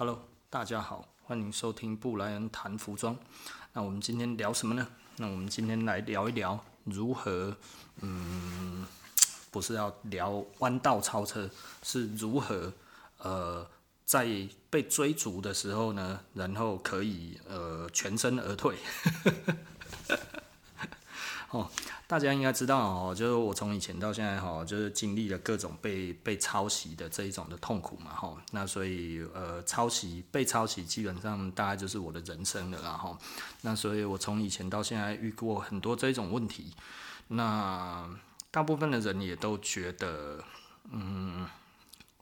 Hello，大家好，欢迎收听布莱恩谈服装。那我们今天聊什么呢？那我们今天来聊一聊如何，嗯，不是要聊弯道超车，是如何，呃，在被追逐的时候呢，然后可以呃全身而退。哦，大家应该知道哦，就是我从以前到现在哈，就是经历了各种被被抄袭的这一种的痛苦嘛哈。那所以呃，抄袭被抄袭基本上大概就是我的人生了啦哈。那所以我从以前到现在遇过很多这种问题，那大部分的人也都觉得，嗯，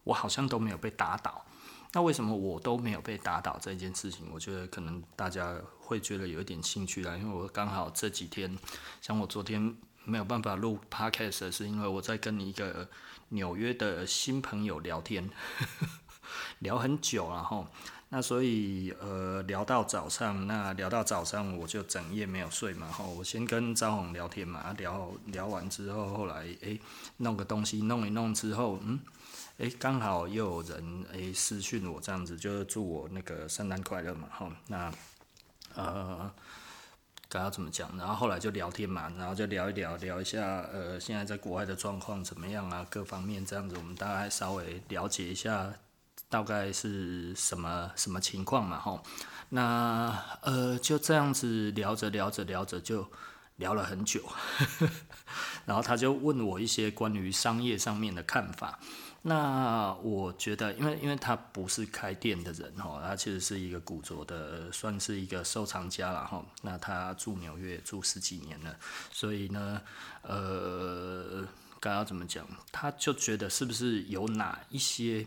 我好像都没有被打倒。那为什么我都没有被打倒这件事情？我觉得可能大家会觉得有一点兴趣啦，因为我刚好这几天，像我昨天没有办法录 podcast，是因为我在跟你一个纽约的新朋友聊天，聊很久然后。那所以呃聊到早上，那聊到早上我就整夜没有睡嘛。哈，我先跟张红聊天嘛，聊聊完之后，后来诶弄个东西弄一弄之后，嗯。诶，刚好又有人诶私讯我这样子，就是祝我那个圣诞快乐嘛，哈，那呃，刚刚怎么讲？然后后来就聊天嘛，然后就聊一聊，聊一下呃，现在在国外的状况怎么样啊？各方面这样子，我们大概稍微了解一下，大概是什么什么情况嘛，吼。那呃，就这样子聊着聊着聊着就聊了很久，然后他就问我一些关于商业上面的看法。那我觉得，因为因为他不是开店的人吼，他其实是一个古着的，算是一个收藏家了哈。那他住纽约住十几年了，所以呢，呃，刚刚怎么讲？他就觉得是不是有哪一些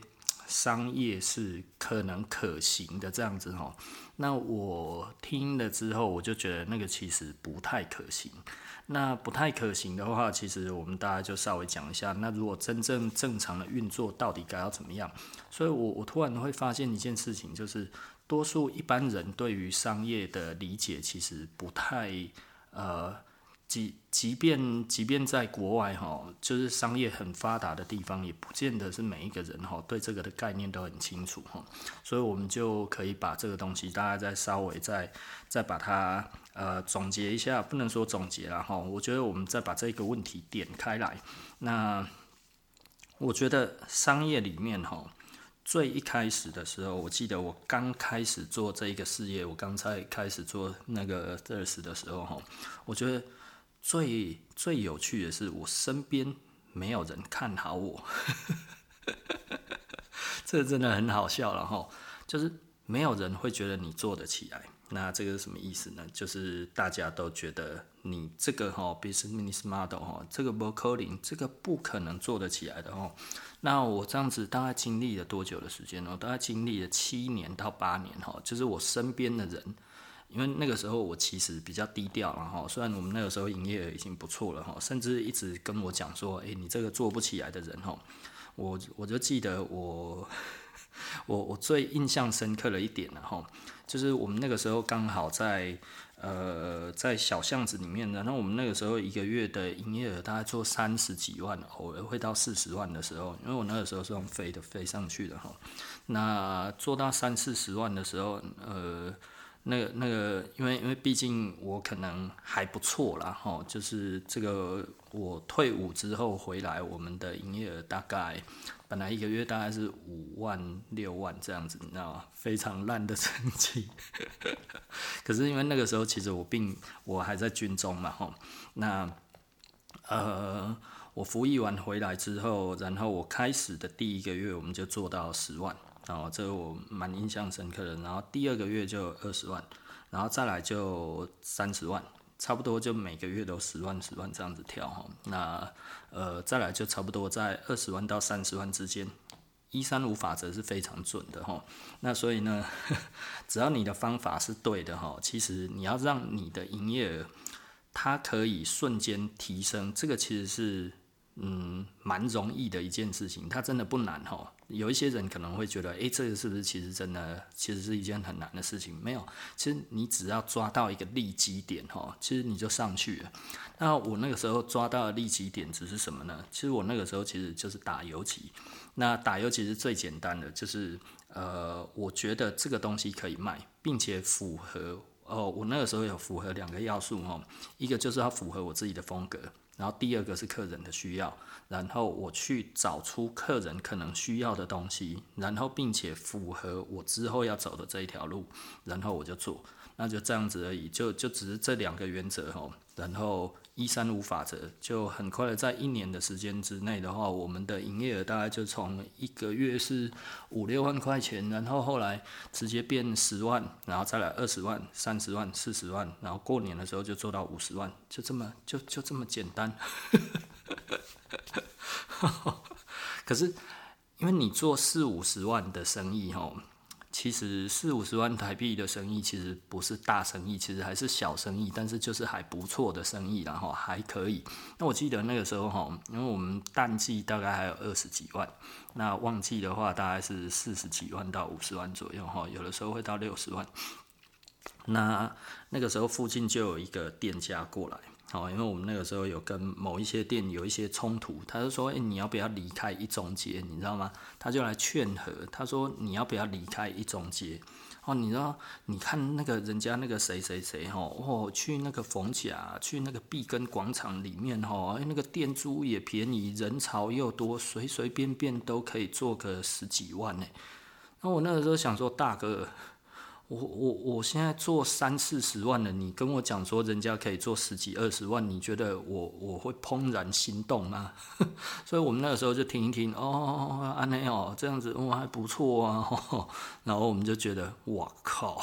商业是可能可行的这样子哈？那我听了之后，我就觉得那个其实不太可行。那不太可行的话，其实我们大家就稍微讲一下。那如果真正正常的运作，到底该要怎么样？所以我我突然会发现一件事情，就是多数一般人对于商业的理解其实不太呃。即即便即便在国外哈，就是商业很发达的地方，也不见得是每一个人哈对这个的概念都很清楚哈，所以我们就可以把这个东西，大家再稍微再再把它呃总结一下，不能说总结了哈，我觉得我们再把这个问题点开来。那我觉得商业里面哈，最一开始的时候，我记得我刚开始做这一个事业，我刚才开始做那个这事的时候哈，我觉得。最最有趣的是，我身边没有人看好我，这真的很好笑了哈。就是没有人会觉得你做得起来，那这个是什么意思呢？就是大家都觉得你这个哈 business model 哈，这个不可能，这个不可能做得起来的哈。那我这样子大概经历了多久的时间呢？大概经历了七年到八年哈，就是我身边的人。因为那个时候我其实比较低调，然后虽然我们那个时候营业额已经不错了哈，甚至一直跟我讲说，诶，你这个做不起来的人哈，我我就记得我 我我最印象深刻的一点了哈，就是我们那个时候刚好在呃在小巷子里面，然后我们那个时候一个月的营业额大概做三十几万，偶尔会到四十万的时候，因为我那个时候是用飞的飞上去的哈，那做到三四十万的时候，呃。那个那个，因为因为毕竟我可能还不错啦，哈，就是这个我退伍之后回来，我们的营业额大概本来一个月大概是五万六万这样子，你知道吗？非常烂的 成绩。可是因为那个时候其实我并我还在军中嘛，哈，那呃我服役完回来之后，然后我开始的第一个月我们就做到十万。哦，这个我蛮印象深刻的。然后第二个月就二十万，然后再来就三十万，差不多就每个月都十万十万这样子跳哈。那呃，再来就差不多在二十万到三十万之间，一三五法则是非常准的哈。那所以呢，只要你的方法是对的哈，其实你要让你的营业额它可以瞬间提升，这个其实是嗯蛮容易的一件事情，它真的不难哈。有一些人可能会觉得，诶，这个是不是其实真的，其实是一件很难的事情？没有，其实你只要抓到一个利基点，哈，其实你就上去了。那我那个时候抓到的利基点只是什么呢？其实我那个时候其实就是打游击。那打游击是最简单的，就是呃，我觉得这个东西可以卖，并且符合哦，我那个时候有符合两个要素哦，一个就是要符合我自己的风格，然后第二个是客人的需要，然后我去找出客人可能需要的东西，然后并且符合我之后要走的这一条路，然后我就做，那就这样子而已，就就只是这两个原则哦，然后。一三五法则就很快的，在一年的时间之内的话，我们的营业额大概就从一个月是五六万块钱，然后后来直接变十万，然后再来二十万、三十万、四十万，然后过年的时候就做到五十万，就这么就就这么简单。可是因为你做四五十万的生意，吼。其实四五十万台币的生意其实不是大生意，其实还是小生意，但是就是还不错的生意，然后还可以。那我记得那个时候哈，因为我们淡季大概还有二十几万，那旺季的话大概是四十几万到五十万左右哈，有的时候会到六十万。那那个时候附近就有一个店家过来。好，因为我们那个时候有跟某一些店有一些冲突，他就说：“哎、你要不要离开一中街？你知道吗？”他就来劝和，他说：“你要不要离开一中街？哦，你知道，你看那个人家那个谁谁谁，哦，去那个逢甲，去那个碧根广场里面，哈，那个店租也便宜，人潮又多，随随便便都可以做个十几万呢。那我那个时候想说，大哥。”我我我现在做三四十万了，你跟我讲说人家可以做十几二十万，你觉得我我会怦然心动吗？所以我们那个时候就听一听，哦，安内哦，这样子我、哦、还不错啊，然后我们就觉得，哇靠，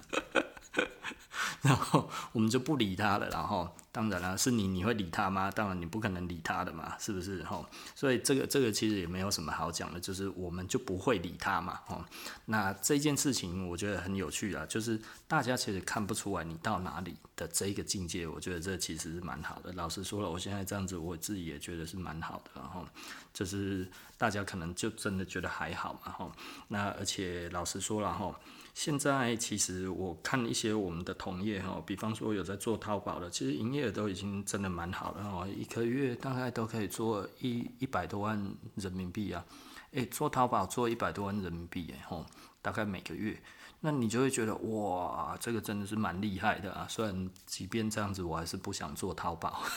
然后我们就不理他了，然后。当然了，是你，你会理他吗？当然你不可能理他的嘛，是不是？吼，所以这个这个其实也没有什么好讲的，就是我们就不会理他嘛，吼。那这件事情我觉得很有趣啊，就是大家其实看不出来你到哪里的这个境界，我觉得这其实是蛮好的。老实说了，我现在这样子，我自己也觉得是蛮好的，然后就是大家可能就真的觉得还好嘛，吼。那而且老实说了，吼。现在其实我看一些我们的同业哈，比方说有在做淘宝的，其实营业额都已经真的蛮好了哦，一个月大概都可以做一一百多万人民币啊，诶，做淘宝做一百多万人民币诶，吼，大概每个月，那你就会觉得哇，这个真的是蛮厉害的啊。虽然即便这样子，我还是不想做淘宝。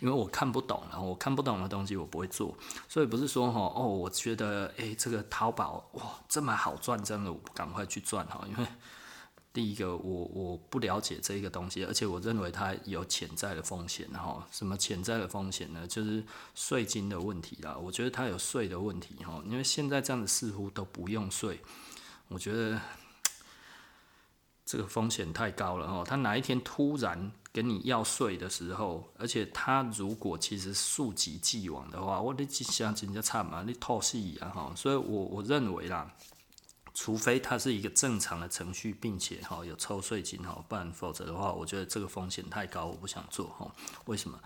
因为我看不懂，然后我看不懂的东西我不会做，所以不是说哈哦，我觉得诶，这个淘宝哇这么好赚，真的我赶快去赚哈，因为第一个我我不了解这个东西，而且我认为它有潜在的风险哈，什么潜在的风险呢？就是税金的问题啦，我觉得它有税的问题哈，因为现在这样子似乎都不用税，我觉得这个风险太高了哈，它哪一天突然。跟你要税的时候，而且他如果其实溯及既往的话，我你想人家惨嘛，你套戏啊哈，所以我我认为啦，除非它是一个正常的程序，并且哈有抽税金哈，不然否则的话，我觉得这个风险太高，我不想做哈。为什么？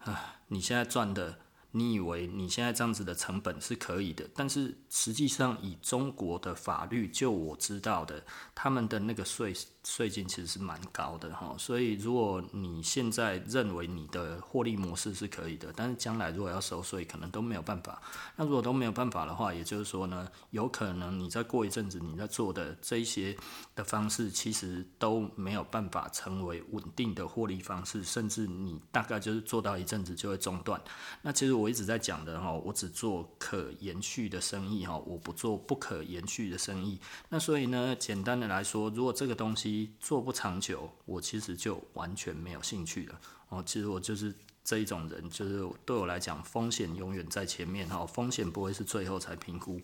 啊，你现在赚的。你以为你现在这样子的成本是可以的，但是实际上以中国的法律，就我知道的，他们的那个税税金其实是蛮高的哈。所以如果你现在认为你的获利模式是可以的，但是将来如果要收税，可能都没有办法。那如果都没有办法的话，也就是说呢，有可能你再过一阵子你在做的这一些的方式，其实都没有办法成为稳定的获利方式，甚至你大概就是做到一阵子就会中断。那其实我。我一直在讲的哈，我只做可延续的生意哈，我不做不可延续的生意。那所以呢，简单的来说，如果这个东西做不长久，我其实就完全没有兴趣了。哦，其实我就是这一种人，就是对我来讲，风险永远在前面哈，风险不会是最后才评估，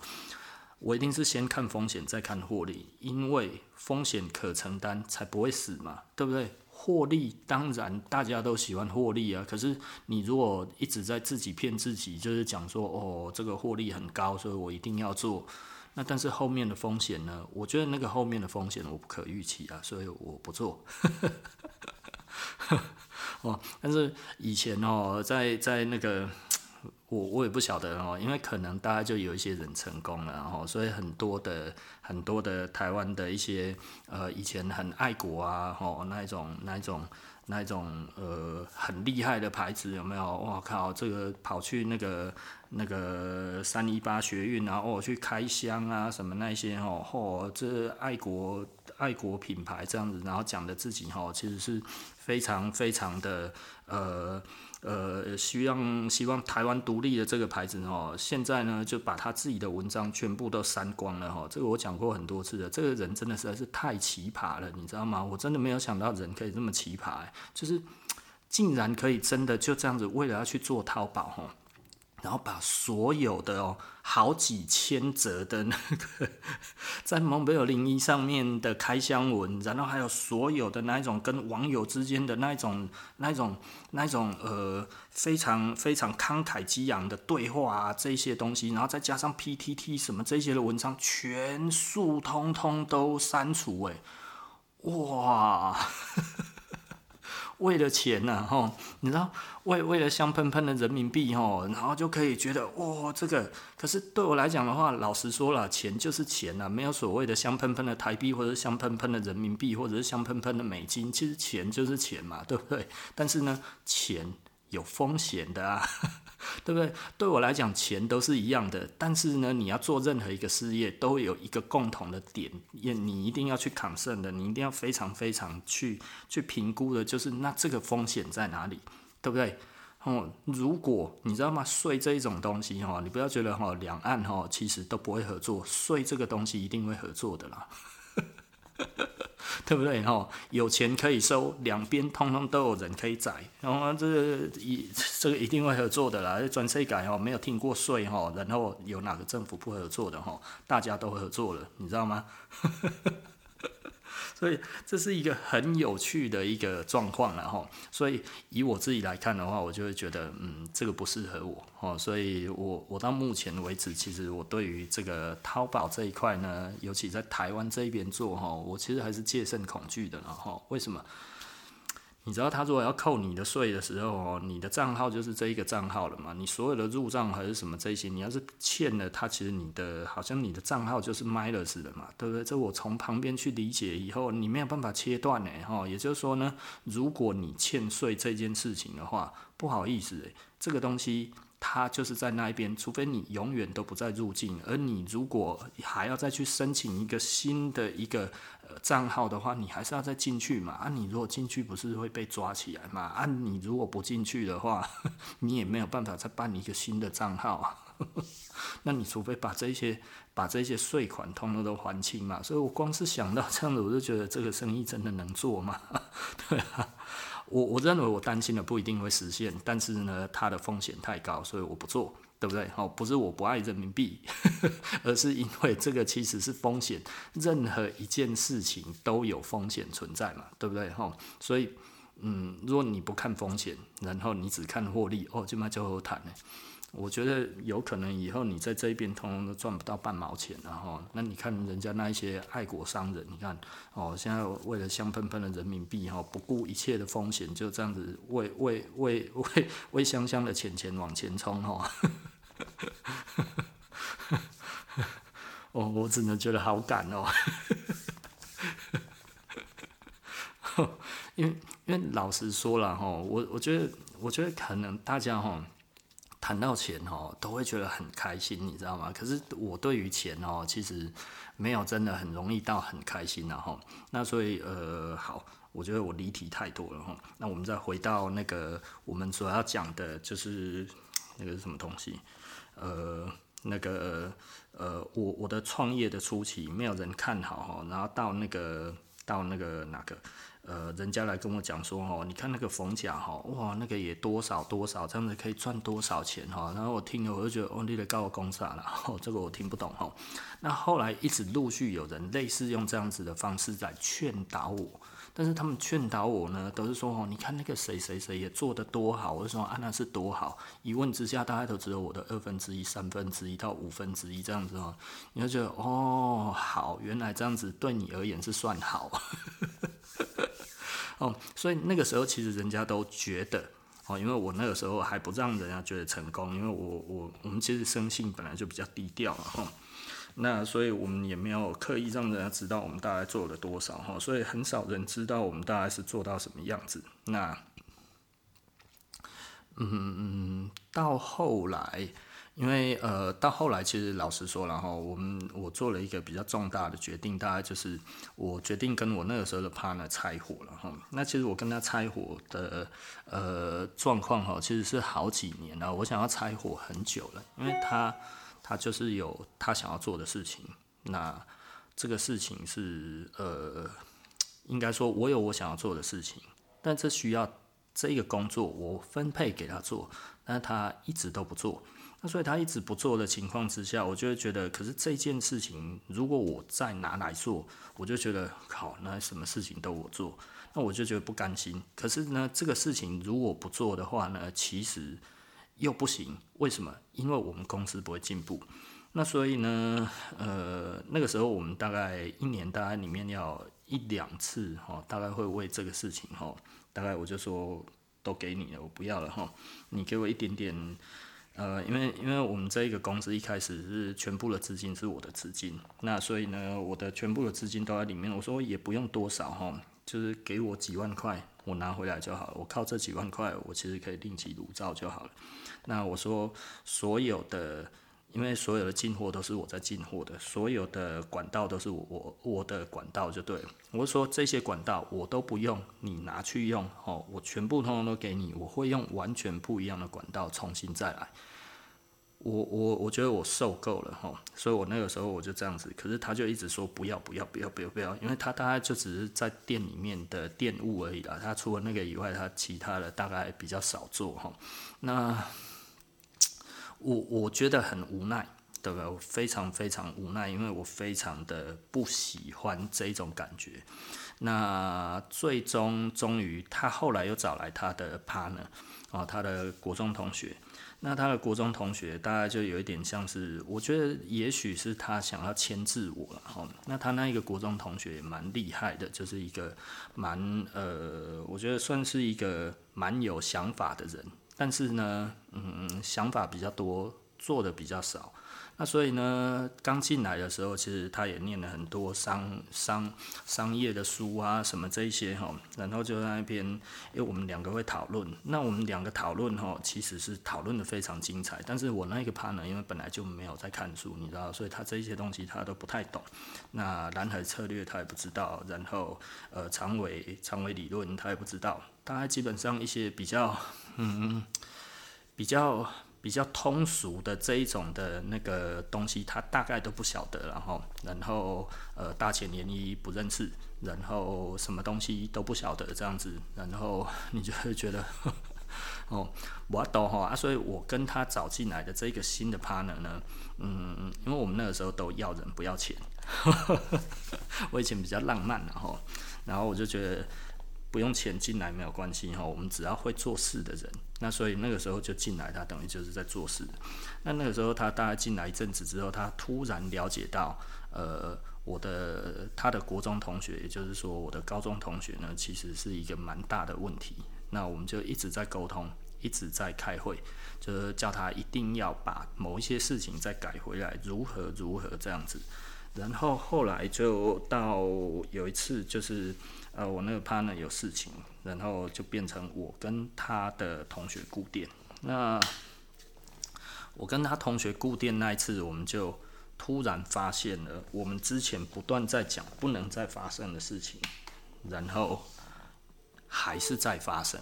我一定是先看风险再看获利，因为风险可承担才不会死嘛，对不对？获利当然大家都喜欢获利啊，可是你如果一直在自己骗自己，就是讲说哦，这个获利很高，所以我一定要做。那但是后面的风险呢？我觉得那个后面的风险我不可预期啊，所以我不做。哦，但是以前哦，在在那个。我我也不晓得哦，因为可能大家就有一些人成功了，然后所以很多的很多的台湾的一些呃以前很爱国啊，吼那一种那一种那一种呃很厉害的牌子有没有？哇靠，这个跑去那个那个三一八学运啊，哦，去开箱啊，什么那些哦，哦，这爱国爱国品牌这样子，然后讲的自己哈，其实是非常非常的呃。呃，希望希望台湾独立的这个牌子哦，现在呢就把他自己的文章全部都删光了哈。这个我讲过很多次的，这个人真的实在是太奇葩了，你知道吗？我真的没有想到人可以这么奇葩，就是竟然可以真的就这样子为了要去做淘宝哈。然后把所有的哦，好几千则的那个在蒙贝尔零一上面的开箱文，然后还有所有的那一种跟网友之间的那一种、那一种、那一种呃非常非常慷慨激昂的对话啊，这些东西，然后再加上 PTT 什么这些的文章，全数通通都删除，哎，哇！为了钱呐，吼，你知道，为为了香喷喷的人民币，吼，然后就可以觉得，哇，这个，可是对我来讲的话，老实说了，钱就是钱呐，没有所谓的香喷喷的台币，或者香喷喷的人民币，或者是香喷喷的美金，其实钱就是钱嘛，对不对？但是呢，钱有风险的啊。对不对？对我来讲，钱都是一样的。但是呢，你要做任何一个事业，都有一个共同的点，也你一定要去抗胜的，你一定要非常非常去去评估的，就是那这个风险在哪里，对不对？哦，如果你知道吗？税这一种东西哈，你不要觉得哈，两岸哈其实都不会合作，税这个东西一定会合作的啦。对不对？哈，有钱可以收，两边通通都有人可以宰，然后这个一这个一定会合作的啦。专税改哦，没有听过税哈，然后有哪个政府不合作的哈？大家都合作了，你知道吗？所以这是一个很有趣的一个状况了哈。所以以我自己来看的话，我就会觉得，嗯，这个不适合我哦。所以我我到目前为止，其实我对于这个淘宝这一块呢，尤其在台湾这一边做哈，我其实还是戒慎恐惧的了哈。为什么？你知道他如果要扣你的税的时候哦，你的账号就是这一个账号了嘛？你所有的入账还是什么这些，你要是欠了他，其实你的好像你的账号就是 minus 的嘛，对不对？这我从旁边去理解以后，你没有办法切断呢，哈。也就是说呢，如果你欠税这件事情的话，不好意思，这个东西。他就是在那一边，除非你永远都不再入境，而你如果还要再去申请一个新的一个账号的话，你还是要再进去嘛。啊，你如果进去不是会被抓起来嘛？啊，你如果不进去的话，你也没有办法再办一个新的账号啊。那你除非把这些把这些税款通通都还清嘛。所以我光是想到这样子，我就觉得这个生意真的能做吗？对啊。我我认为我担心的不一定会实现，但是呢，它的风险太高，所以我不做，对不对？哦，不是我不爱人民币，而是因为这个其实是风险，任何一件事情都有风险存在嘛，对不对？哈，所以，嗯，如果你不看风险，然后你只看获利，哦，就嘛就好谈了。我觉得有可能以后你在这一边通通都赚不到半毛钱，然后那你看人家那一些爱国商人，你看哦，现在为了香喷喷的人民币哈，不顾一切的风险，就这样子为为为为为香香的钱钱往前冲哈。哦，我只能觉得好感哦，因为因为老实说了哈，我我觉得我觉得可能大家哈。谈到钱哦，都会觉得很开心，你知道吗？可是我对于钱哦，其实没有真的很容易到很开心然后，那所以呃，好，我觉得我离题太多了哈。那我们再回到那个我们所要讲的，就是那个是什么东西？呃，那个呃，我我的创业的初期没有人看好哈，然后到那个到那个哪个？呃，人家来跟我讲说，哦，你看那个逢甲，哈，哇，那个也多少多少，这样子可以赚多少钱，哈。然后我听了，我就觉得，哦，你得告我公司了，哦，这个我听不懂，哈。那后来一直陆续有人类似用这样子的方式在劝导我，但是他们劝导我呢，都是说，哦，你看那个谁谁谁也做得多好，我就说啊，那是多好。一问之下，大概都只有我的二分之一、三分之一到五分之一这样子，哦。你就觉得，哦，好，原来这样子对你而言是算好。哦，所以那个时候其实人家都觉得，哦，因为我那个时候还不让人家觉得成功，因为我我我们其实生性本来就比较低调嘛，哈，那所以我们也没有刻意让人家知道我们大概做了多少，哈，所以很少人知道我们大概是做到什么样子。那，嗯，到后来因为呃，到后来其实老实说，然后我们我做了一个比较重大的决定，大概就是我决定跟我那个时候的 partner 拆伙了哈。那其实我跟他拆伙的呃状况哈，其实是好几年了。我想要拆伙很久了，因为他他就是有他想要做的事情。那这个事情是呃，应该说我有我想要做的事情，但这需要这个工作我分配给他做，但他一直都不做。那所以他一直不做的情况之下，我就会觉得，可是这件事情如果我再拿来做，我就觉得好，那什么事情都我做，那我就觉得不甘心。可是呢，这个事情如果不做的话呢，其实又不行。为什么？因为我们公司不会进步。那所以呢，呃，那个时候我们大概一年大概里面要一两次哈，大概会为这个事情哈，大概我就说都给你了，我不要了哈，你给我一点点。呃，因为因为我们这一个公司一开始是全部的资金是我的资金，那所以呢，我的全部的资金都在里面。我说也不用多少哈，就是给我几万块，我拿回来就好了。我靠这几万块，我其实可以另起炉灶就好了。那我说所有的。因为所有的进货都是我在进货的，所有的管道都是我我我的管道就对了。我说这些管道我都不用，你拿去用哦，我全部通通都给你，我会用完全不一样的管道重新再来。我我我觉得我受够了哈，所以我那个时候我就这样子，可是他就一直说不要不要不要不要不要，因为他大概就只是在店里面的店务而已啦，他除了那个以外，他其他的大概比较少做哈。那。我我觉得很无奈，对不对？我非常非常无奈，因为我非常的不喜欢这种感觉。那最终终于，他后来又找来他的 partner，哦，他的国中同学。那他的国中同学大概就有一点像是，我觉得也许是他想要牵制我了。哈，那他那一个国中同学也蛮厉害的，就是一个蛮呃，我觉得算是一个蛮有想法的人。但是呢，嗯，想法比较多，做的比较少。那所以呢，刚进来的时候，其实他也念了很多商商商业的书啊，什么这一些哈。然后就在那边，因为我们两个会讨论。那我们两个讨论哈，其实是讨论的非常精彩。但是我那个 partner 因为本来就没有在看书，你知道，所以他这些东西他都不太懂。那蓝海策略他也不知道，然后呃长尾长尾理论他也不知道。大概基本上一些比较。嗯，比较比较通俗的这一种的那个东西，他大概都不晓得，然后然后呃大前研一不认识，然后什么东西都不晓得这样子，然后你就会觉得 哦，我懂哈啊，所以我跟他找进来的这个新的 partner 呢，嗯，因为我们那个时候都要人不要钱，我以前比较浪漫，然后然后我就觉得。不用钱进来没有关系哈，我们只要会做事的人，那所以那个时候就进来，他等于就是在做事。那那个时候他大概进来一阵子之后，他突然了解到，呃，我的他的国中同学，也就是说我的高中同学呢，其实是一个蛮大的问题。那我们就一直在沟通，一直在开会，就是叫他一定要把某一些事情再改回来，如何如何这样子。然后后来就到有一次就是。呃，我那个 partner 有事情，然后就变成我跟他的同学顾店。那我跟他同学顾店那一次，我们就突然发现了我们之前不断在讲不能再发生的事情，然后还是在发生。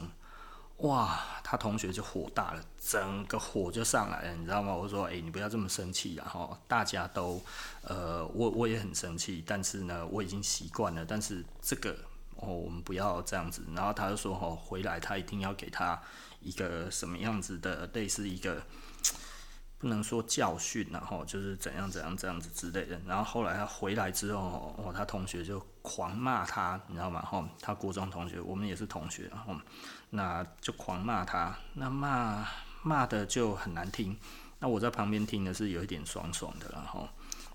哇，他同学就火大了，整个火就上来了，你知道吗？我说，诶，你不要这么生气，然后大家都，呃，我我也很生气，但是呢，我已经习惯了，但是这个。哦，我们不要这样子。然后他就说：“哦，回来他一定要给他一个什么样子的，类似一个不能说教训，然后就是怎样怎样这样子之类的。”然后后来他回来之后，哦，他同学就狂骂他，你知道吗？哈，他国中同学，我们也是同学，然后那就狂骂他，那骂骂的就很难听。那我在旁边听的是有一点爽爽的，然后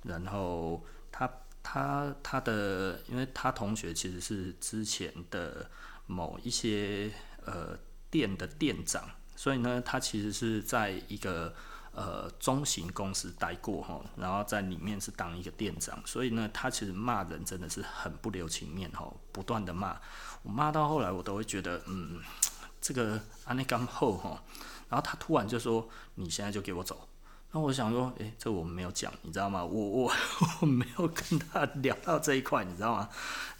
然后他。他他的，因为他同学其实是之前的某一些呃店的店长，所以呢，他其实是在一个呃中型公司待过哈，然后在里面是当一个店长，所以呢，他其实骂人真的是很不留情面哈，不断的骂，我骂到后来我都会觉得，嗯，这个安内刚后哈，然后他突然就说，你现在就给我走。那我想说，诶，这我没有讲，你知道吗？我我我没有跟他聊到这一块，你知道吗？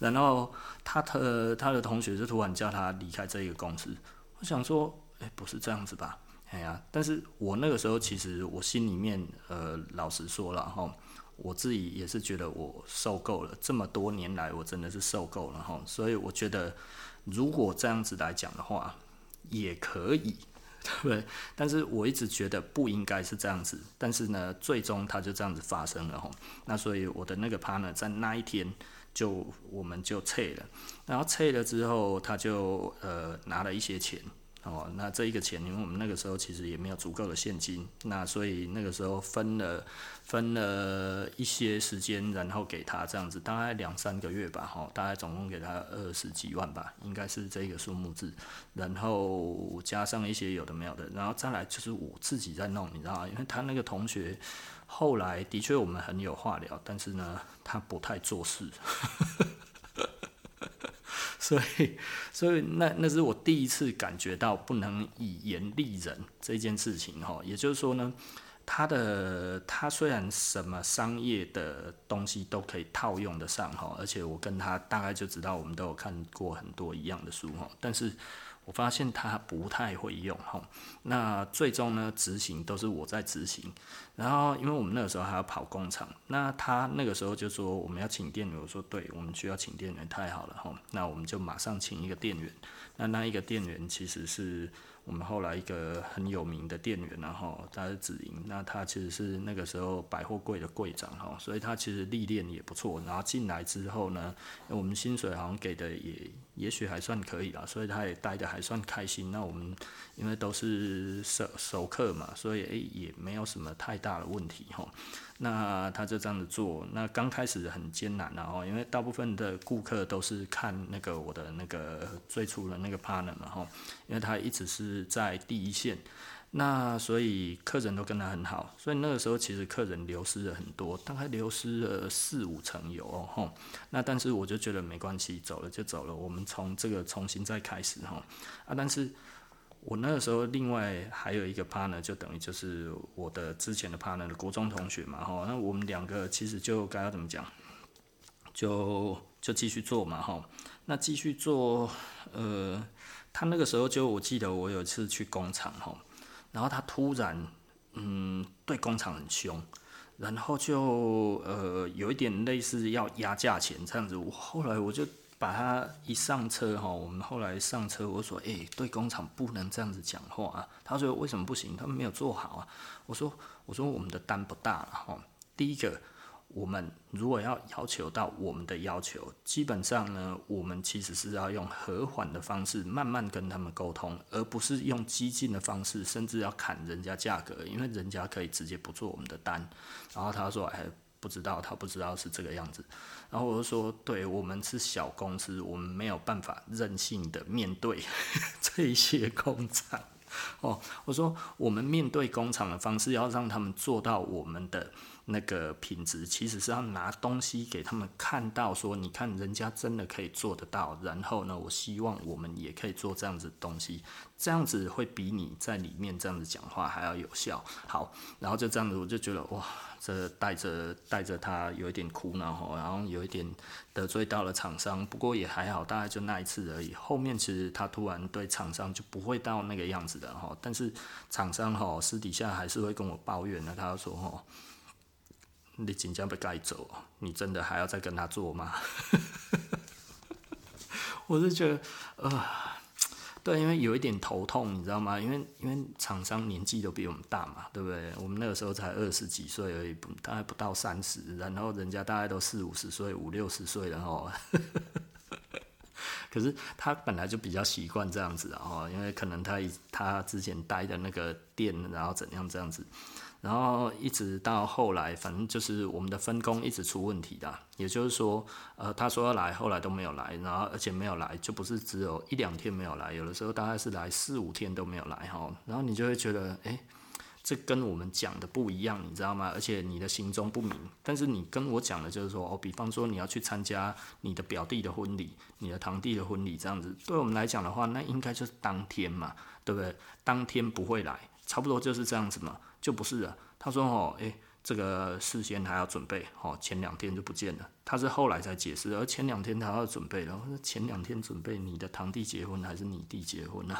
然后他的他的同学就突然叫他离开这一个公司。我想说，诶，不是这样子吧？哎呀，但是我那个时候其实我心里面，呃，老实说了哈，我自己也是觉得我受够了，这么多年来我真的是受够了哈，所以我觉得如果这样子来讲的话，也可以。对，但是我一直觉得不应该是这样子，但是呢，最终它就这样子发生了吼。那所以我的那个 partner 在那一天就我们就撤了，然后撤了之后，他就呃拿了一些钱。哦，那这一个钱，因为我们那个时候其实也没有足够的现金，那所以那个时候分了分了一些时间，然后给他这样子，大概两三个月吧，哈，大概总共给他二十几万吧，应该是这个数目字，然后加上一些有的没有的，然后再来就是我自己在弄，你知道吗？因为他那个同学后来的确我们很有话聊，但是呢，他不太做事。所以，所以那那是我第一次感觉到不能以言利人这件事情哈。也就是说呢，他的他虽然什么商业的东西都可以套用得上哈，而且我跟他大概就知道，我们都有看过很多一样的书哈，但是。我发现他不太会用哈，那最终呢，执行都是我在执行，然后因为我们那个时候还要跑工厂，那他那个时候就说我们要请店员，我说对，我们需要请店员，太好了吼，那我们就马上请一个店员，那那一个店员其实是。我们后来一个很有名的店员，然后他是子莹，那他其实是那个时候百货柜的柜长哈，所以他其实历练也不错。然后进来之后呢，我们薪水好像给的也也许还算可以啦，所以他也待得还算开心。那我们因为都是熟熟客嘛，所以诶也没有什么太大的问题哈。那他就这样子做，那刚开始很艰难，然后因为大部分的顾客都是看那个我的那个最初的那个 partner 嘛，哈，因为他一直是在第一线，那所以客人都跟他很好，所以那个时候其实客人流失了很多，大概流失了四五成有哦，哈，那但是我就觉得没关系，走了就走了，我们从这个重新再开始哈，啊，但是。我那个时候另外还有一个 partner，就等于就是我的之前的 partner 的国中同学嘛，哈，那我们两个其实就该要怎么讲，就就继续做嘛，哈，那继续做，呃，他那个时候就我记得我有一次去工厂，哈，然后他突然嗯对工厂很凶，然后就呃有一点类似要压价钱这样子，我后来我就。把他一上车哈，我们后来上车，我说：“诶，对工厂不能这样子讲话啊。”他说：“为什么不行？他们没有做好啊。”我说：“我说我们的单不大了哈。第一个，我们如果要要求到我们的要求，基本上呢，我们其实是要用和缓的方式慢慢跟他们沟通，而不是用激进的方式，甚至要砍人家价格，因为人家可以直接不做我们的单。”然后他说：“哎。”不知道，他不知道是这个样子，然后我就说，对，我们是小公司，我们没有办法任性的面对 这些工厂。哦，我说我们面对工厂的方式，要让他们做到我们的那个品质，其实是要拿东西给他们看到，说你看人家真的可以做得到，然后呢，我希望我们也可以做这样子的东西，这样子会比你在里面这样子讲话还要有效。好，然后就这样子，我就觉得哇。这带着带着他有一点苦恼哈，然后有一点得罪到了厂商，不过也还好，大概就那一次而已。后面其实他突然对厂商就不会到那个样子的哈，但是厂商哈私底下还是会跟我抱怨的，他说哈，你即将被盖走，你真的还要再跟他做吗？我是觉得呃。对，因为有一点头痛，你知道吗？因为因为厂商年纪都比我们大嘛，对不对？我们那个时候才二十几岁而已，大概不到三十，然后人家大概都四五十岁、五六十岁了哈。可是他本来就比较习惯这样子啊，因为可能他他之前待的那个店，然后怎样这样子。然后一直到后来，反正就是我们的分工一直出问题的，也就是说，呃，他说要来，后来都没有来，然后而且没有来，就不是只有一两天没有来，有的时候大概是来四五天都没有来哈。然后你就会觉得，诶，这跟我们讲的不一样，你知道吗？而且你的行踪不明，但是你跟我讲的就是说，哦，比方说你要去参加你的表弟的婚礼，你的堂弟的婚礼这样子，对我们来讲的话，那应该就是当天嘛，对不对？当天不会来，差不多就是这样子嘛。就不是了，他说哦，诶，这个事先还要准备，哦，前两天就不见了。他是后来才解释，而前两天他要准备，然后前两天准备你的堂弟结婚还是你弟结婚呢？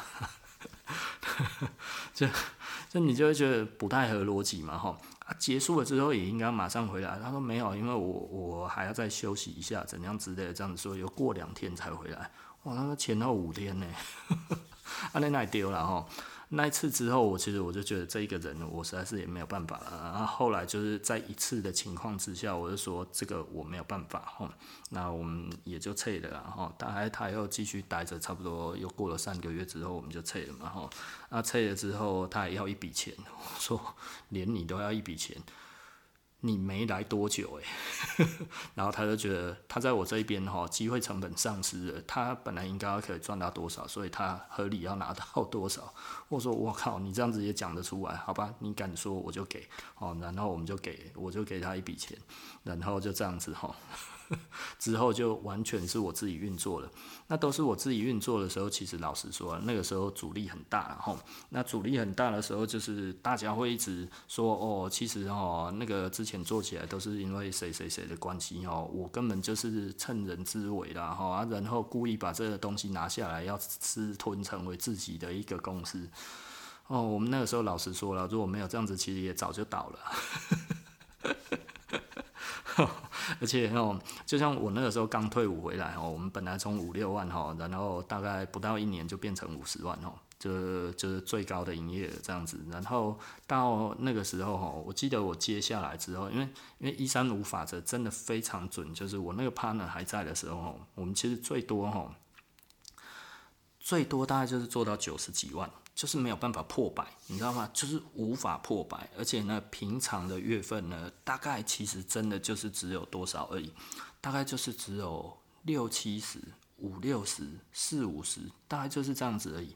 这这你就会觉得不太合逻辑嘛，哈。啊，结束了之后也应该马上回来。他说没有，因为我我还要再休息一下，怎样之类的，这样子说，又过两天才回来。哇，他说前后五天呢，啊，那那丢了哈。那一次之后，我其实我就觉得这一个人，我实在是也没有办法了。然后后来就是在一次的情况之下，我就说这个我没有办法哈。那我们也就撤了然后他还他又继续待着，差不多又过了三个月之后，我们就撤了嘛哈。那撤了之后，他也要一笔钱，我说连你都要一笔钱。你没来多久诶，然后他就觉得他在我这边哈，机会成本丧失了。他本来应该可以赚到多少，所以他合理要拿到多少。我说我靠，你这样子也讲得出来？好吧，你敢说我就给哦，然后我们就给，我就给他一笔钱，然后就这样子哈。之后就完全是我自己运作了，那都是我自己运作的时候，其实老实说，那个时候阻力很大，然后那阻力很大的时候，就是大家会一直说哦，其实哦，那个之前做起来都是因为谁谁谁的关系哦，我根本就是趁人之危啦哈，然后故意把这个东西拿下来，要私吞成为自己的一个公司哦。我们那个时候老实说了，如果没有这样子，其实也早就倒了。而且哦，就像我那个时候刚退伍回来哦，我们本来从五六万哈，然后大概不到一年就变成五十万哦，就就是最高的营业额这样子。然后到那个时候哈，我记得我接下来之后，因为因为一三五法则真的非常准，就是我那个 partner 还在的时候，我们其实最多哈，最多大概就是做到九十几万。就是没有办法破百，你知道吗？就是无法破百，而且呢，平常的月份呢，大概其实真的就是只有多少而已，大概就是只有六七十、五六十、四五十，大概就是这样子而已。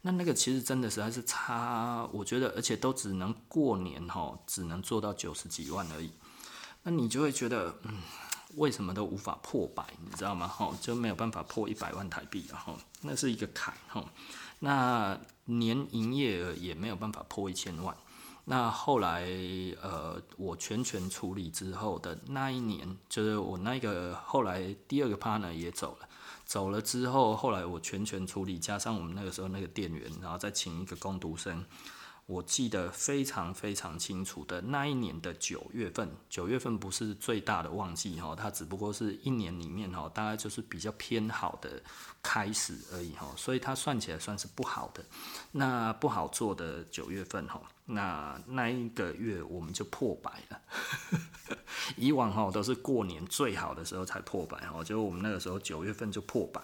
那那个其实真的实在是差，我觉得，而且都只能过年哈，只能做到九十几万而已。那你就会觉得，嗯，为什么都无法破百？你知道吗？哈，就没有办法破一百万台币，然后那是一个坎哈。那年营业额也没有办法破一千万。那后来，呃，我全权处理之后的那一年，就是我那个后来第二个 partner 也走了，走了之后，后来我全权处理，加上我们那个时候那个店员，然后再请一个工读生。我记得非常非常清楚的那一年的九月份，九月份不是最大的旺季哈，它只不过是一年里面哈，大概就是比较偏好的开始而已哈，所以它算起来算是不好的，那不好做的九月份哈，那那一个月我们就破百了，以往哈都是过年最好的时候才破百哈，就我们那个时候九月份就破百。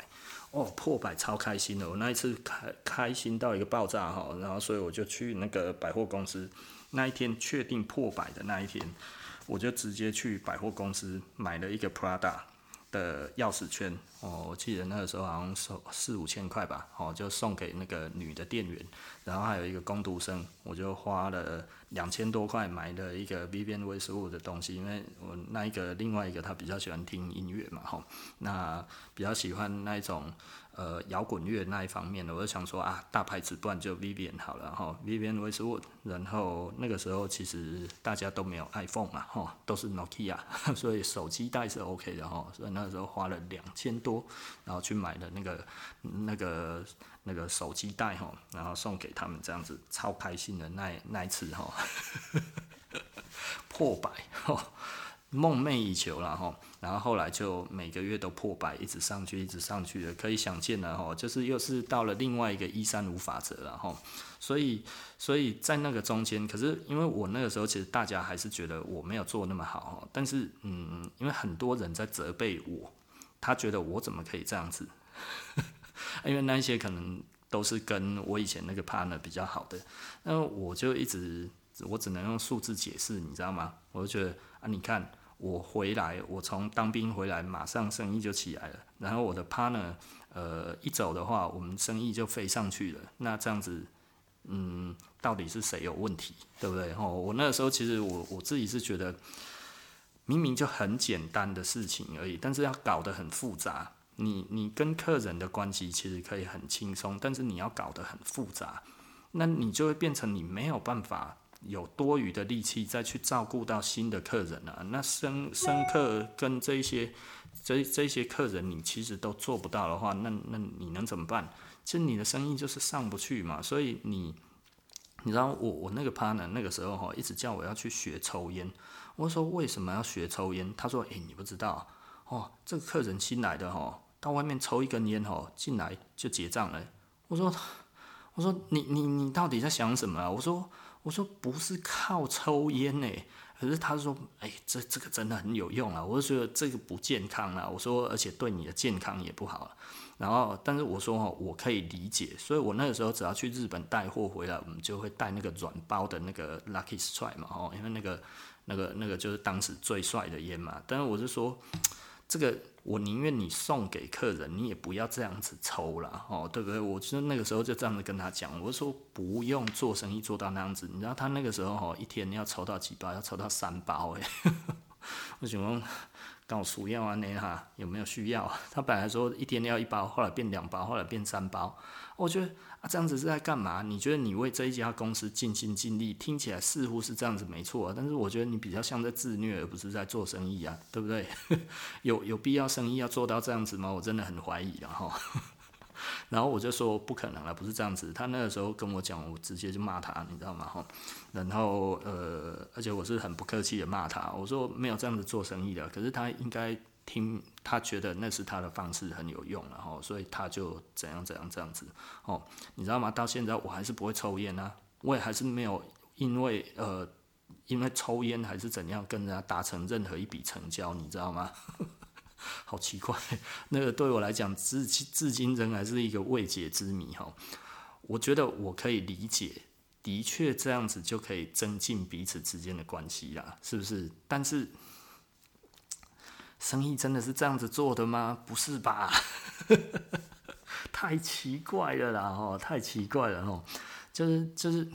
哦，破百超开心的，我那一次开开心到一个爆炸哈，然后所以我就去那个百货公司，那一天确定破百的那一天，我就直接去百货公司买了一个 Prada 的钥匙圈，哦，我记得那个时候好像收四五千块吧，哦，就送给那个女的店员，然后还有一个工读生，我就花了两千多块买了一个 Vivienne Westwood 的东西，因为我那一个另外一个他比较喜欢听音乐嘛，哈，那比较喜欢那一种。呃，摇滚乐那一方面的，我就想说啊，大牌子不就 Vivian 好了哈，Vivienne Westwood。然后那个时候其实大家都没有 iPhone 嘛，哈，都是 Nokia，所以手机带是 OK 的哈。所以那时候花了两千多，然后去买了那个那个那个手机带哈，然后送给他们这样子，超开心的那那一次哈，破百哈。梦寐以求了哈，然后后来就每个月都破百，一直上去，一直上去的，可以想见了哈，就是又是到了另外一个一三五法则了哈，所以所以在那个中间，可是因为我那个时候其实大家还是觉得我没有做那么好哈，但是嗯，因为很多人在责备我，他觉得我怎么可以这样子，因为那些可能都是跟我以前那个 partner 比较好的，那我就一直我只能用数字解释，你知道吗？我就觉得啊，你看。我回来，我从当兵回来，马上生意就起来了。然后我的 partner，呃，一走的话，我们生意就飞上去了。那这样子，嗯，到底是谁有问题，对不对？哦，我那个时候其实我我自己是觉得，明明就很简单的事情而已，但是要搞得很复杂。你你跟客人的关系其实可以很轻松，但是你要搞得很复杂，那你就会变成你没有办法。有多余的力气再去照顾到新的客人啊。那生生客跟这些这这些客人，你其实都做不到的话，那那你能怎么办？其实你的生意就是上不去嘛。所以你你知道我我那个 partner 那个时候哈，一直叫我要去学抽烟。我说为什么要学抽烟？他说：诶，你不知道哦，这个客人新来的哈，到外面抽一根烟哈，进来就结账了。我说。我说你你你到底在想什么啊？我说我说不是靠抽烟呢，可是他说哎，这这个真的很有用啊。我就觉得这个不健康啊。我说而且对你的健康也不好。然后但是我说哈，我可以理解。所以我那个时候只要去日本带货回来，我们就会带那个软包的那个 Lucky Strike 嘛，哦，因为那个那个那个就是当时最帅的烟嘛。但是我是说这个。我宁愿你送给客人，你也不要这样子抽了，哦，对不对？我就那个时候就这样子跟他讲，我说不用做生意做到那样子。你知道他那个时候哦，一天要抽到几包？要抽到三包诶。我想问，告诉我要啊，你哈有没有需要？他本来说一天要一包，后来变两包，后来变三包。我觉得。这样子是在干嘛？你觉得你为这一家公司尽心尽力，听起来似乎是这样子没错，但是我觉得你比较像在自虐，而不是在做生意啊，对不对？有有必要生意要做到这样子吗？我真的很怀疑了哈。然后我就说不可能了，不是这样子。他那个时候跟我讲，我直接就骂他，你知道吗？哈，然后呃，而且我是很不客气的骂他，我说没有这样子做生意的，可是他应该。听他觉得那是他的方式很有用，然后所以他就怎样怎样这样子哦，你知道吗？到现在我还是不会抽烟啊，我也还是没有因为呃因为抽烟还是怎样跟人家达成任何一笔成交，你知道吗？好奇怪，那个对我来讲至至今仍然是一个未解之谜哈。我觉得我可以理解，的确这样子就可以增进彼此之间的关系啦，是不是？但是。生意真的是这样子做的吗？不是吧，太奇怪了啦！哦，太奇怪了哦，就是就是，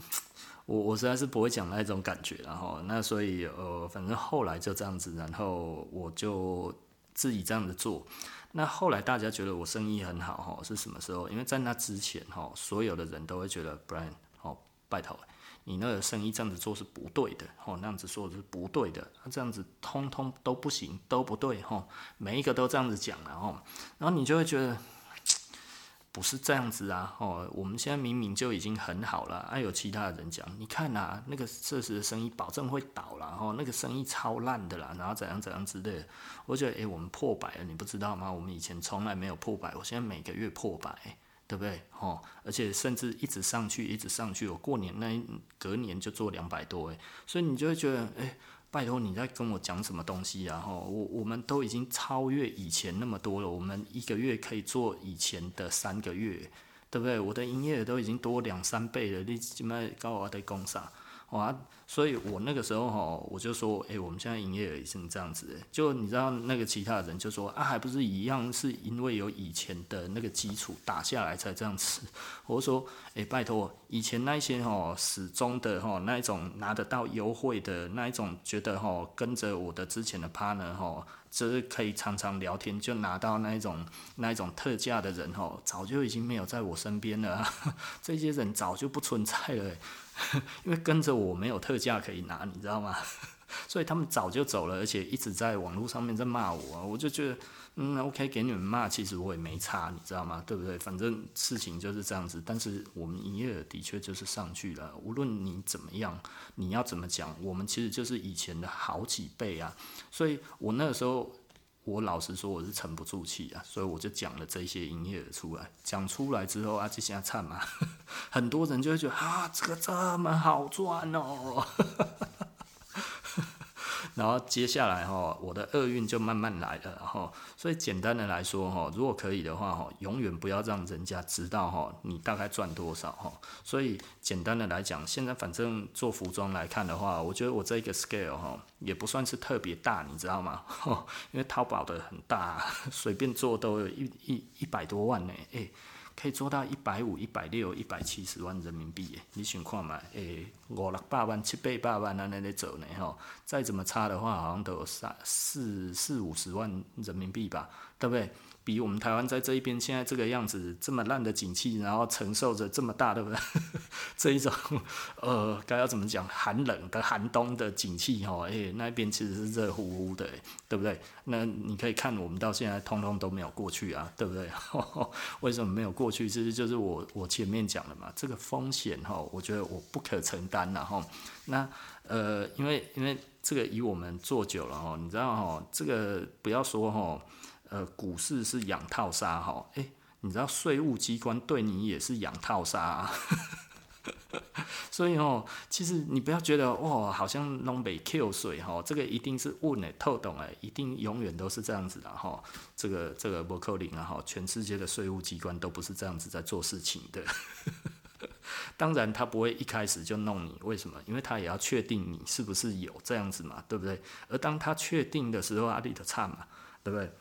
我我实在是不会讲那种感觉，然后那所以呃，反正后来就这样子，然后我就自己这样子做。那后来大家觉得我生意很好哈，是什么时候？因为在那之前哈，所有的人都会觉得 Brian 哦，拜托。你那个生意这样子做是不对的，吼，那样子做是不对的，那这样子通通都不行，都不对，吼，每一个都这样子讲，了，哦，然后你就会觉得 不是这样子啊，吼，我们现在明明就已经很好了，还有其他的人讲，你看呐，那个设施的生意保证会倒了，吼，那个生意超烂的啦，然后怎样怎样之类的，我觉得，诶，我们破百了，你不知道吗？我们以前从来没有破百，我现在每个月破百。对不对？哦，而且甚至一直上去，一直上去。我过年那隔年就做两百多，诶，所以你就会觉得，诶，拜托你在跟我讲什么东西啊？吼，我我们都已经超越以前那么多了，我们一个月可以做以前的三个月，对不对？我的营业额都已经多两三倍了，你怎么搞我的工商？哇！所以我那个时候哈，我就说，诶，我们现在营业额也是这样子，就你知道那个其他人就说啊，还不是一样，是因为有以前的那个基础打下来才这样子。我说，诶，拜托，以前那些哈始终的哈那一种拿得到优惠的那一种，觉得哈跟着我的之前的 partner 哈，就是可以常常聊天就拿到那一种那一种特价的人哈，早就已经没有在我身边了，这些人早就不存在了。因为跟着我没有特价可以拿，你知道吗？所以他们早就走了，而且一直在网络上面在骂我，我就觉得，嗯，OK，给你们骂，其实我也没差，你知道吗？对不对？反正事情就是这样子。但是我们营业额的确就是上去了，无论你怎么样，你要怎么讲，我们其实就是以前的好几倍啊。所以我那个时候。我老实说，我是沉不住气啊，所以我就讲了这些营业额出来。讲出来之后啊，这下惨嘛，很多人就会觉得啊，这个这么好赚哦。然后接下来哈，我的厄运就慢慢来了哈。所以简单的来说哈，如果可以的话哈，永远不要让人家知道哈，你大概赚多少哈。所以简单的来讲，现在反正做服装来看的话，我觉得我这个 scale 哈也不算是特别大，你知道吗？因为淘宝的很大，随便做都有一一一百多万呢，诶，可以做到一百五、一百六、一百七十万人民币，你想看嘛？诶，五六百万、七八百万安尼咧做呢吼。再怎么差的话，好像都有三四四五十万人民币吧，对不对？比我们台湾在这一边现在这个样子这么烂的景气，然后承受着这么大的 这一种呃，该要怎么讲，寒冷的寒冬的景气哈，哎、那边其实是热乎乎的，对不对？那你可以看我们到现在通通都没有过去啊，对不对？为什么没有过去？其实就是我我前面讲的嘛，这个风险哈，我觉得我不可承担了哈。那呃，因为因为这个以我们做久了哈，你知道哈，这个不要说哈。呃，股市是养套杀哈，诶，你知道税务机关对你也是养套杀啊，所以哦，其实你不要觉得哇，好像东北 Q 水哈，这个一定是问诶透懂诶，一定永远都是这样子的哈，这个这个伯克林啊哈，全世界的税务机关都不是这样子在做事情的，当然他不会一开始就弄你，为什么？因为他也要确定你是不是有这样子嘛，对不对？而当他确定的时候，阿里的差嘛，对不对？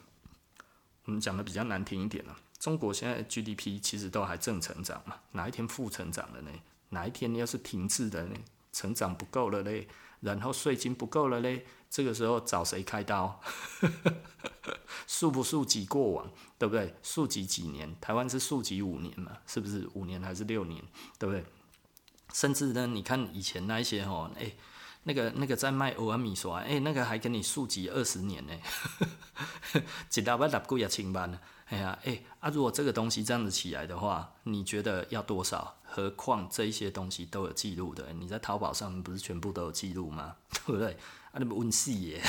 我们讲的比较难听一点了，中国现在 GDP 其实都还正成长嘛，哪一天负成长了呢？哪一天要是停滞的呢？成长不够了嘞，然后税金不够了嘞，这个时候找谁开刀？数不溯及过往，对不对？溯及几年？台湾是溯及五年嘛？是不是五年还是六年？对不对？甚至呢，你看以前那一些哦，哎。那个那个在卖欧安米说，哎、那个还给你溯及二十年呢，一大半十几也清班了。哎呀，哎啊，如果这个东西这样子起来的话，你觉得要多少？何况这一些东西都有记录的，你在淘宝上不是全部都有记录吗？对不对？啊，那么温细耶，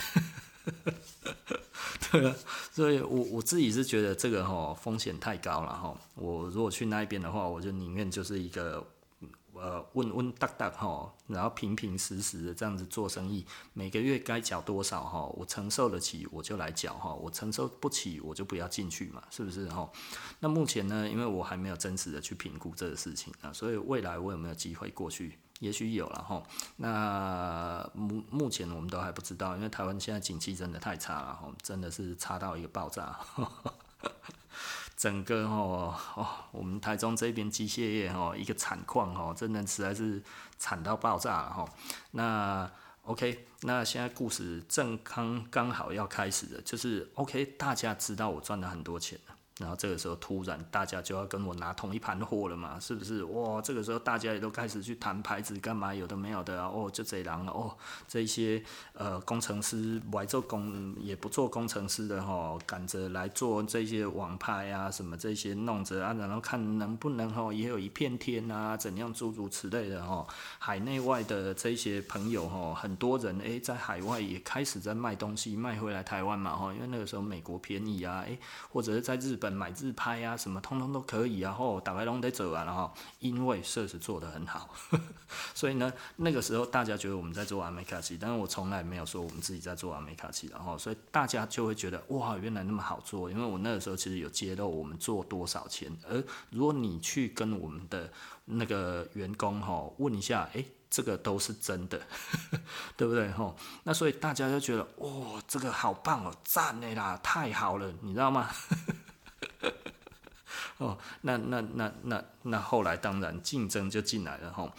对啊，所以我我自己是觉得这个吼风险太高了哈。我如果去那一边的话，我就宁愿就是一个。呃，稳稳当当哈，然后平平实实的这样子做生意，每个月该缴多少哈，我承受得起我就来缴哈，我承受不起我就不要进去嘛，是不是哈？那目前呢，因为我还没有真实的去评估这个事情啊，所以未来我有没有机会过去？也许有了哈。那目目前我们都还不知道，因为台湾现在景气真的太差了哈，真的是差到一个爆炸。整个哦哦，我们台中这边机械业哦，一个惨况哦，真的实在是惨到爆炸了哈。那 OK，那现在故事正刚刚好要开始了，就是 OK，大家知道我赚了很多钱。然后这个时候突然大家就要跟我拿同一盘货了嘛，是不是？哇，这个时候大家也都开始去谈牌子干嘛？有的没有的啊，哦，就这狼了哦。这些呃工程师不爱做工也不做工程师的哈、哦，赶着来做这些网拍啊什么这些弄着啊，然后看能不能哈、哦、也有一片天啊，怎样诸如此类的哈、哦。海内外的这些朋友哈、哦，很多人诶在海外也开始在卖东西卖回来台湾嘛哈，因为那个时候美国便宜啊，诶或者是在日本。买自拍啊，什么通通都可以啊，吼，打开龙得走啊，然后因为设施做得很好，所以呢，那个时候大家觉得我们在做阿美卡西，但是我从来没有说我们自己在做阿美卡西，然后所以大家就会觉得哇，原来那么好做，因为我那个时候其实有揭露我们做多少钱，而如果你去跟我们的那个员工吼问一下，诶。这个都是真的，对不对吼？那所以大家就觉得哇，这个好棒哦，赞的啦，太好了，你知道吗？哦，那那那那那后来当然竞争就进来了哈。